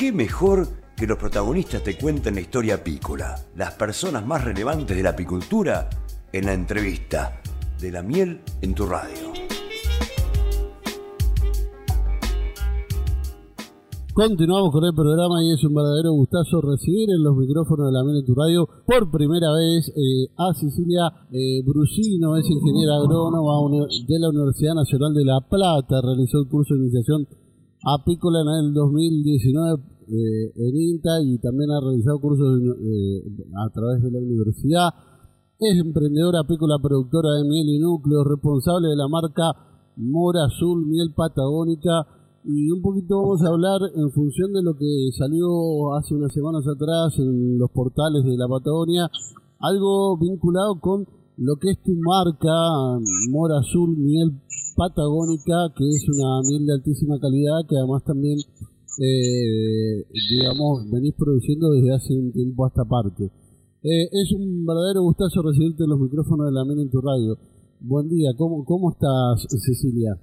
qué mejor que los protagonistas te cuenten la historia apícola, las personas más relevantes de la apicultura en la entrevista de la miel en tu radio. Continuamos con el programa y es un verdadero gustazo recibir en los micrófonos de la miel en tu radio por primera vez eh, a Cecilia eh, Brusino, es ingeniera agrónoma de la Universidad Nacional de La Plata, realizó el curso de iniciación apícola en el 2019 eh, en INTA y también ha realizado cursos eh, a través de la universidad. Es emprendedora apícola productora de miel y núcleos, responsable de la marca Mora Azul, miel patagónica. Y un poquito vamos a hablar en función de lo que salió hace unas semanas atrás en los portales de la Patagonia, algo vinculado con lo que es tu marca, Mora Azul, miel patagónica, que es una miel de altísima calidad, que además también, eh, digamos, venís produciendo desde hace un tiempo a esta parte. Eh, es un verdadero gustazo recibirte los micrófonos de la miel en tu radio. Buen día, ¿cómo, cómo estás, Cecilia?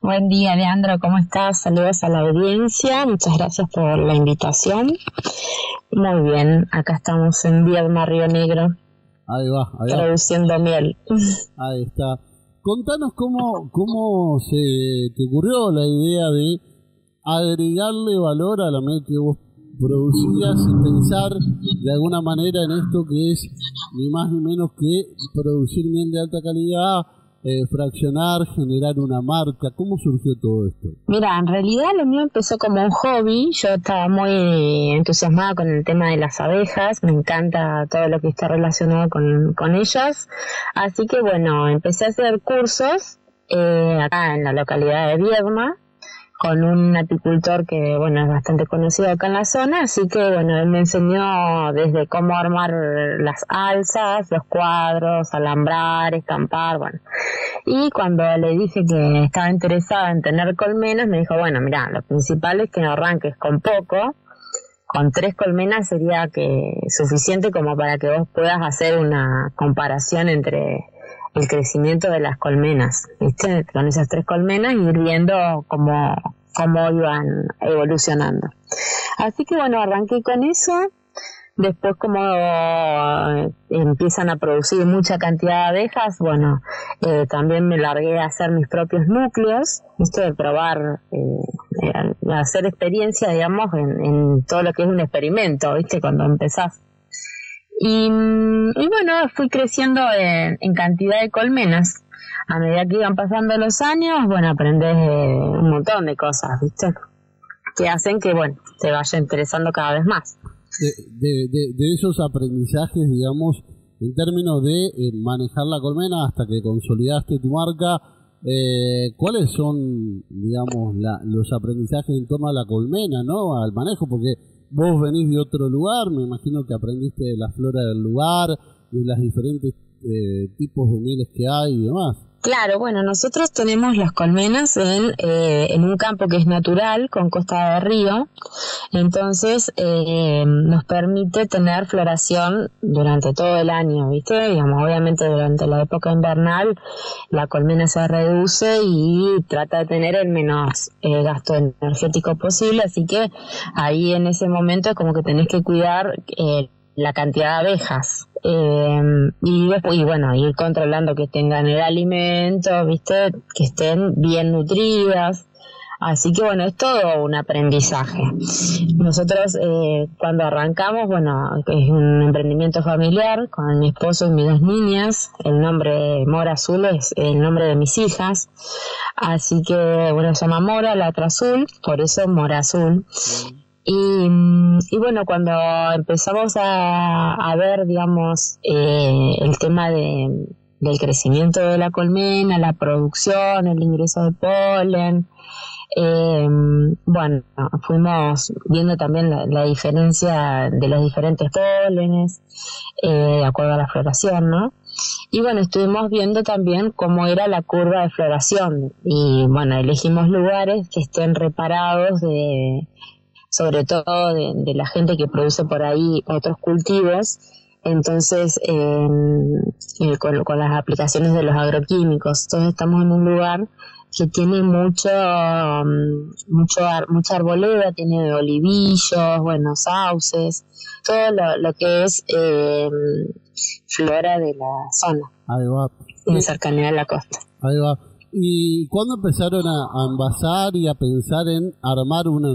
Buen día, Leandro, ¿cómo estás? Saludos a la audiencia, muchas gracias por la invitación. Muy bien, acá estamos en Viedma, Río Negro. Ahí va, ahí va. Produciendo miel. Ahí está. Contanos cómo, cómo se te ocurrió la idea de agregarle valor a la miel que vos producías y pensar de alguna manera en esto que es ni más ni menos que producir miel de alta calidad, eh, fraccionar, generar una marca? ¿Cómo surgió todo esto? Mira, en realidad lo mío empezó como un hobby. Yo estaba muy entusiasmada con el tema de las abejas. Me encanta todo lo que está relacionado con, con ellas. Así que bueno, empecé a hacer cursos eh, acá en la localidad de Viedma con un apicultor que, bueno, es bastante conocido acá en la zona, así que, bueno, él me enseñó desde cómo armar las alzas, los cuadros, alambrar, estampar, bueno. Y cuando le dije que estaba interesada en tener colmenas, me dijo, bueno, mira, lo principal es que no arranques con poco, con tres colmenas sería que suficiente como para que vos puedas hacer una comparación entre el crecimiento de las colmenas, ¿viste? Con esas tres colmenas y ir viendo cómo, cómo iban evolucionando. Así que bueno, arranqué con eso. Después como eh, empiezan a producir mucha cantidad de abejas, bueno, eh, también me largué a hacer mis propios núcleos, esto de probar, eh, hacer experiencia, digamos, en, en todo lo que es un experimento, ¿viste? Cuando empezás y, bueno, fui creciendo en, cantidad de colmenas. A medida que iban pasando los años, bueno, aprendes un montón de cosas, ¿viste? Que hacen que, bueno, te vaya interesando cada vez más. De, de, esos aprendizajes, digamos, en términos de eh, manejar la colmena hasta que consolidaste tu marca, eh, ¿cuáles son, digamos, los aprendizajes en torno a la colmena, ¿no? Al manejo, porque vos venís de otro lugar, me imagino que aprendiste de la flora del lugar, de los diferentes eh, tipos de mieles que hay y demás. Claro, bueno, nosotros tenemos las colmenas en, eh, en un campo que es natural, con costa de río, entonces eh, nos permite tener floración durante todo el año, ¿viste? Digamos, obviamente durante la época invernal la colmena se reduce y trata de tener el menos eh, gasto energético posible, así que ahí en ese momento es como que tenés que cuidar la cantidad de abejas eh, y, y bueno, ir controlando que tengan el alimento, ¿viste? Que estén bien nutridas. Así que bueno, es todo un aprendizaje. Nosotros eh, cuando arrancamos, bueno, es un emprendimiento familiar con mi esposo y mis dos niñas. El nombre Mora Azul es el nombre de mis hijas. Así que bueno, se llama Mora, la otra azul, por eso Mora Azul. Y, y, bueno, cuando empezamos a, a ver, digamos, eh, el tema de, del crecimiento de la colmena, la producción, el ingreso de polen, eh, bueno, fuimos viendo también la, diferencia de los diferentes pólenes, eh, de acuerdo a la floración, ¿no? Y bueno, estuvimos viendo también cómo era la curva de floración y bueno, elegimos lugares que estén reparados de sobre todo de, la gente que produce por ahí otros cultivos. Entonces, con, las aplicaciones de los agroquímicos, todos estamos en un lugar que tiene mucho, mm, mucho mucha arboleda, tiene olivillos, bueno, sauces, todo lo, que es eh, flora de la zona. Ahí va. En cercanía de la costa. Ahí va. ¿Y cuándo empezaron a, envasar y a pensar en armar una,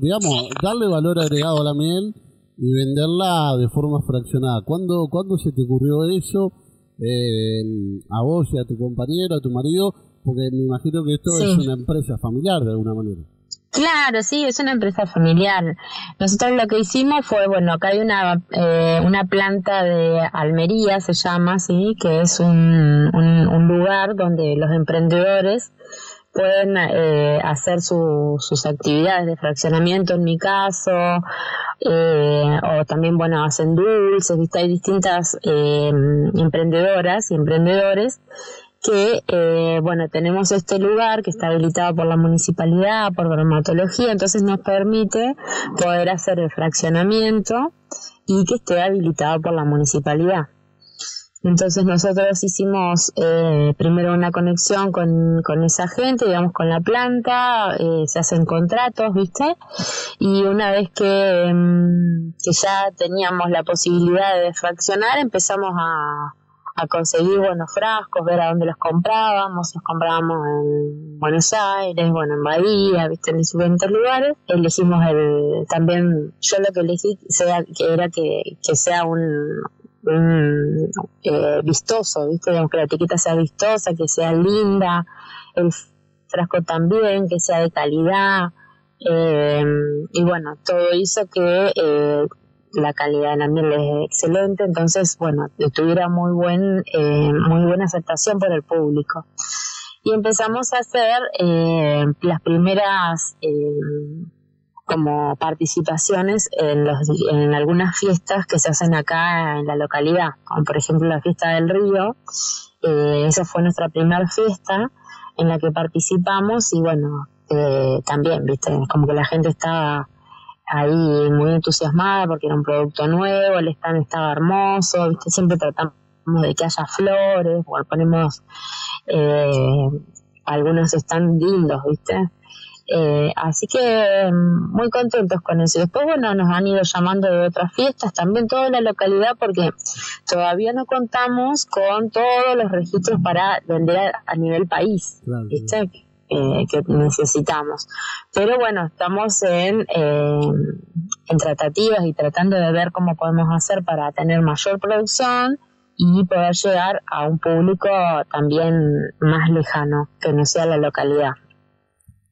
digamos, darle valor agregado a la miel y venderla de forma fraccionada? ¿Cuándo, ¿cuándo se te ocurrió eso? Eh, a vos y a tu compañero, a tu marido, porque me imagino que esto es una empresa familiar de alguna manera. Claro, sí, es una empresa familiar. Nosotros lo que hicimos fue, bueno, acá hay una, eh, una planta de Almería, se llama, sí, que es un, un, lugar donde los emprendedores pueden eh, hacer sus actividades de fraccionamiento, en mi caso, eh, o también, bueno, hacen dulces, ¿viste? Hay distintas emprendedoras y emprendedores que, eh, bueno, tenemos este lugar que está habilitado por la municipalidad, por dermatología, entonces nos permite poder hacer el fraccionamiento y que esté habilitado por la municipalidad. Entonces nosotros hicimos eh, primero una conexión con, con, esa gente, digamos con la planta, eh, se hacen contratos, ¿viste? Y una vez que, mm, que ya teníamos la posibilidad de fraccionar, empezamos a, a conseguir buenos frascos, ver a dónde los comprábamos, los comprábamos en Buenos Aires, bueno, en Bahía, viste, en diferentes lugares. Elegimos el, también, yo lo que elegí sea, que era que, que sea un, eh, vistoso, viste, digamos que la etiqueta sea vistosa, que sea linda, el frasco también, que sea de calidad. Eh, y bueno, todo hizo que eh, la calidad de la miel es excelente, entonces, bueno, tuviera muy, buen, eh, muy buena aceptación por el público. Y empezamos a hacer eh, las primeras eh, como participaciones en, los, en algunas fiestas que se hacen acá en la localidad, como por ejemplo la fiesta del río. esa fue nuestra primera fiesta en la que participamos y bueno, también, viste, como que la gente estaba ahí muy entusiasmada porque era un producto nuevo, el stand estaba hermoso, ¿viste? siempre tratamos de que haya flores, o ponemos eh, algunos están lindos, ¿viste? Eh, así que mm, muy contentos con eso. Después, bueno, nos han ido llamando de otras fiestas, también toda la localidad, porque todavía no contamos con todos los registros para vender a, nivel país, ¿viste? Eh, que necesitamos. Pero bueno, estamos en, eh, en tratativas y tratando de ver cómo podemos hacer para tener mayor producción y poder llegar a un público también más lejano, que no sea la localidad.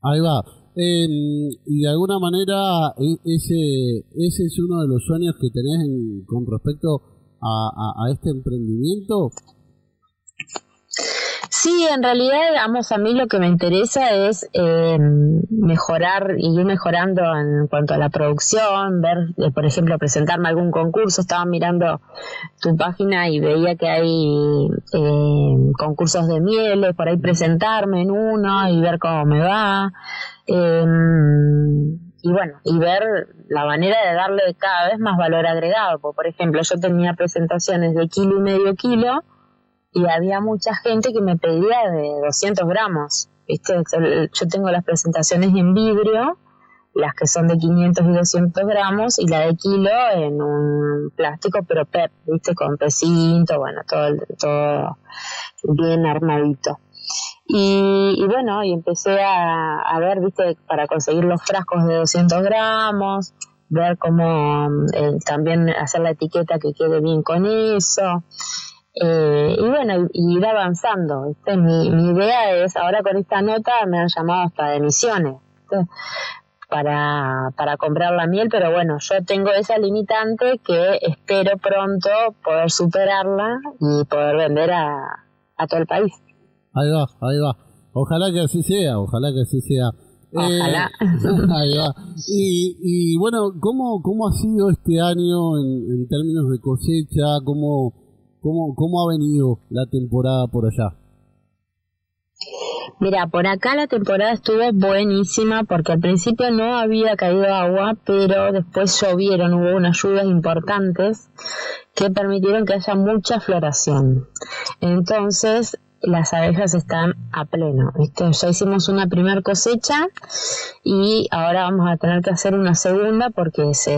Ahí va. y de alguna manera e, ese, ese es uno de los sueños que tenés con respecto a, a este emprendimiento. Sí, en realidad, digamos, a mí lo que me interesa es eh, mejorar y ir mejorando en cuanto a la producción, ver, eh, por ejemplo, presentarme algún concurso. Estaba mirando tu página y veía que hay eh, concursos de mieles, por ahí presentarme en uno y ver cómo me va. Em, y bueno, y ver la manera de darle cada vez más valor agregado. por ejemplo, yo tenía presentaciones de kilo y medio kilo y había mucha gente que me pedía de 200 gramos. ¿viste? Yo tengo las presentaciones en vidrio, las que son de 500 y 200 gramos, y la de kilo en un plástico, pero PEP, ¿viste? Con precinto, bueno, todo, todo bien armadito. Y, bueno, y empecé a, ver, ¿viste? Para conseguir los frascos de 200 gramos, ver cómo eh, también hacer la etiqueta que quede bien con eso. Eh, y bueno, y, ir avanzando. ¿viste? Mi, mi idea es, ahora con esta nota me han llamado hasta de misiones para, para comprar la miel, pero bueno, yo tengo esa limitante que espero pronto poder superarla y poder vender a, a todo el país. Ahí va, ahí va. Ojalá que así sea, ojalá que así sea. Ojalá. Eh, ahí va. Y, y bueno, ¿cómo, ¿cómo ha sido este año en, en términos de cosecha? ¿Cómo, ¿Cómo, ¿Cómo ha venido la temporada por allá? Mira, por acá la temporada estuvo buenísima porque al principio no había caído agua, pero después llovieron, hubo unas lluvias importantes que permitieron que haya mucha floración. Entonces, las abejas están a pleno. Ya hicimos una primera cosecha y ahora vamos a tener que hacer una segunda porque se,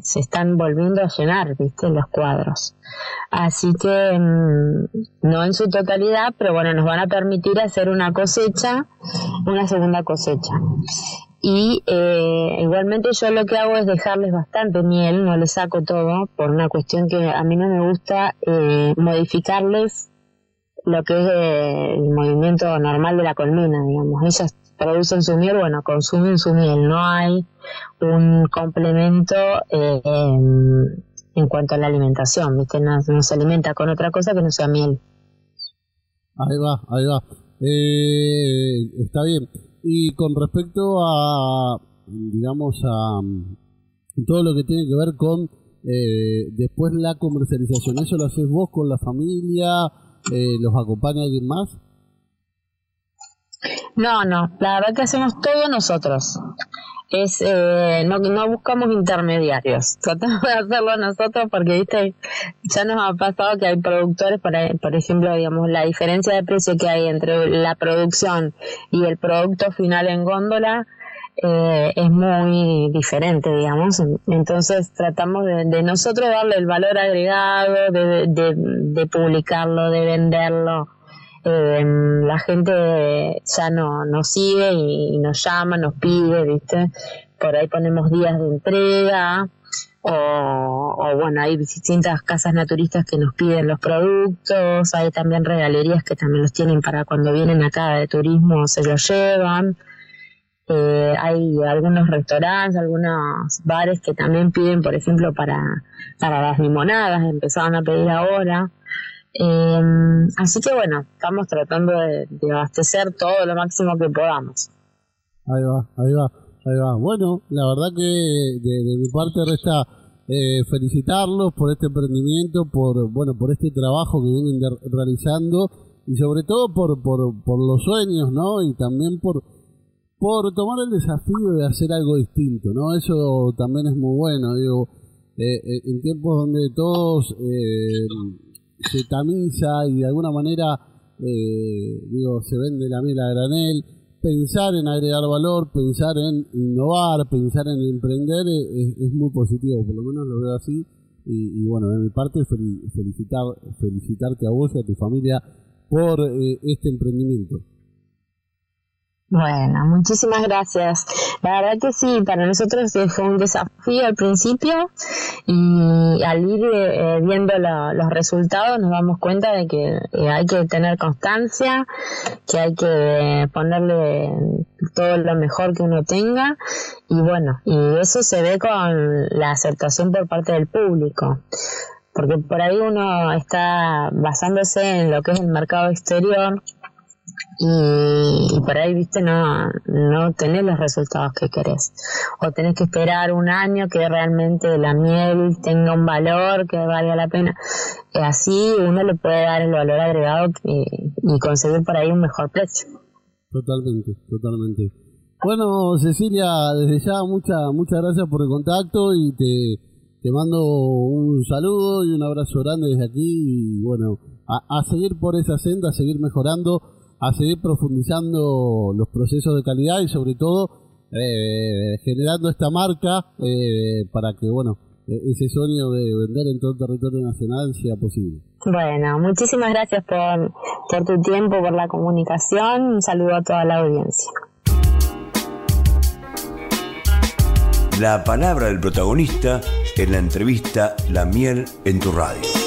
se están volviendo a llenar, ¿viste? Los cuadros. Así que mm, no en su totalidad, pero bueno, nos van a permitir hacer una cosecha, una segunda cosecha. Y eh, igualmente yo lo que hago es dejarles bastante miel, no les saco todo, por una cuestión que a mí no me gusta eh, modificarles lo que es eh, el movimiento normal de la colmena, digamos. Ellas producen su miel, bueno, consumen su miel, no hay un complemento eh, en, cuanto a la alimentación, ¿viste? No, se alimenta con otra cosa que no sea miel. Ahí va, ahí va. Eh, está bien. Y con respecto a, digamos, a todo lo que tiene que ver con después la comercialización, ¿eso lo haces vos con la familia? Eh, los acompaña alguien más? No, no, la verdad que hacemos todo nosotros. Es eh, no, no buscamos intermediarios, tratamos de hacerlo nosotros porque viste ya nos ha pasado que hay productores, por, por ejemplo, digamos la diferencia de precio que hay entre la producción y el producto final en góndola eh, es muy diferente, digamos. Entonces tratamos de, nosotros darle el valor agregado, de, publicarlo, de venderlo. Eh, la gente ya no, nos sigue y, nos llama, nos pide, ¿viste? Por ahí ponemos días de entrega. O, bueno, hay distintas casas naturistas que nos piden los productos, hay también regalerías que también los tienen para cuando vienen acá de turismo se los llevan. Eh, hay algunos restaurantes, algunos bares que también piden, por ejemplo, para, para las limonadas, empezaron a pedir ahora. Eh, así que bueno, estamos tratando de, abastecer todo lo máximo que podamos. Ahí va, ahí va, ahí va. Bueno, la verdad que de, mi parte resta eh, felicitarlos por este emprendimiento, por bueno, por este trabajo que vienen realizando y sobre todo por, por, por los sueños, ¿no? Y también por por tomar el desafío de hacer algo distinto, ¿no? Eso también es muy bueno, digo, eh, eh, en tiempos donde todos eh, se tamiza y de alguna manera, digo, se vende la miel a granel, pensar en agregar valor, pensar en innovar, pensar en emprender es, muy positivo, por lo menos lo veo así. Y, bueno, de mi parte, felicitar, felicitarte a vos y a tu familia por este emprendimiento. Bueno, muchísimas gracias. La verdad que sí, para nosotros fue un desafío al principio y al ir eh, viendo los resultados nos damos cuenta de que eh, hay que tener constancia, que hay que ponerle todo lo mejor que uno tenga y bueno, y eso se ve con la aceptación por parte del público porque por ahí uno está basándose en lo que es el mercado exterior y, por ahí, viste, no, no tenés los resultados que querés. O tenés que esperar un año que realmente la miel tenga un valor, que valga la pena. Y así uno le puede dar el valor agregado y, y conseguir por ahí un mejor precio. Totalmente, totalmente. Bueno, Cecilia, desde ya muchas muchas gracias por el contacto y te, te mando un saludo y un abrazo grande desde aquí y bueno, a seguir por esa senda, a seguir mejorando a seguir profundizando los procesos de calidad y sobre todo eh, generando esta marca eh, para que, bueno, e-, ese sueño de vender en todo el territorio nacional sea posible. Bueno, muchísimas gracias por, por tu tiempo, por la comunicación. Un saludo a toda la audiencia. La palabra del protagonista en la entrevista La miel en tu radio.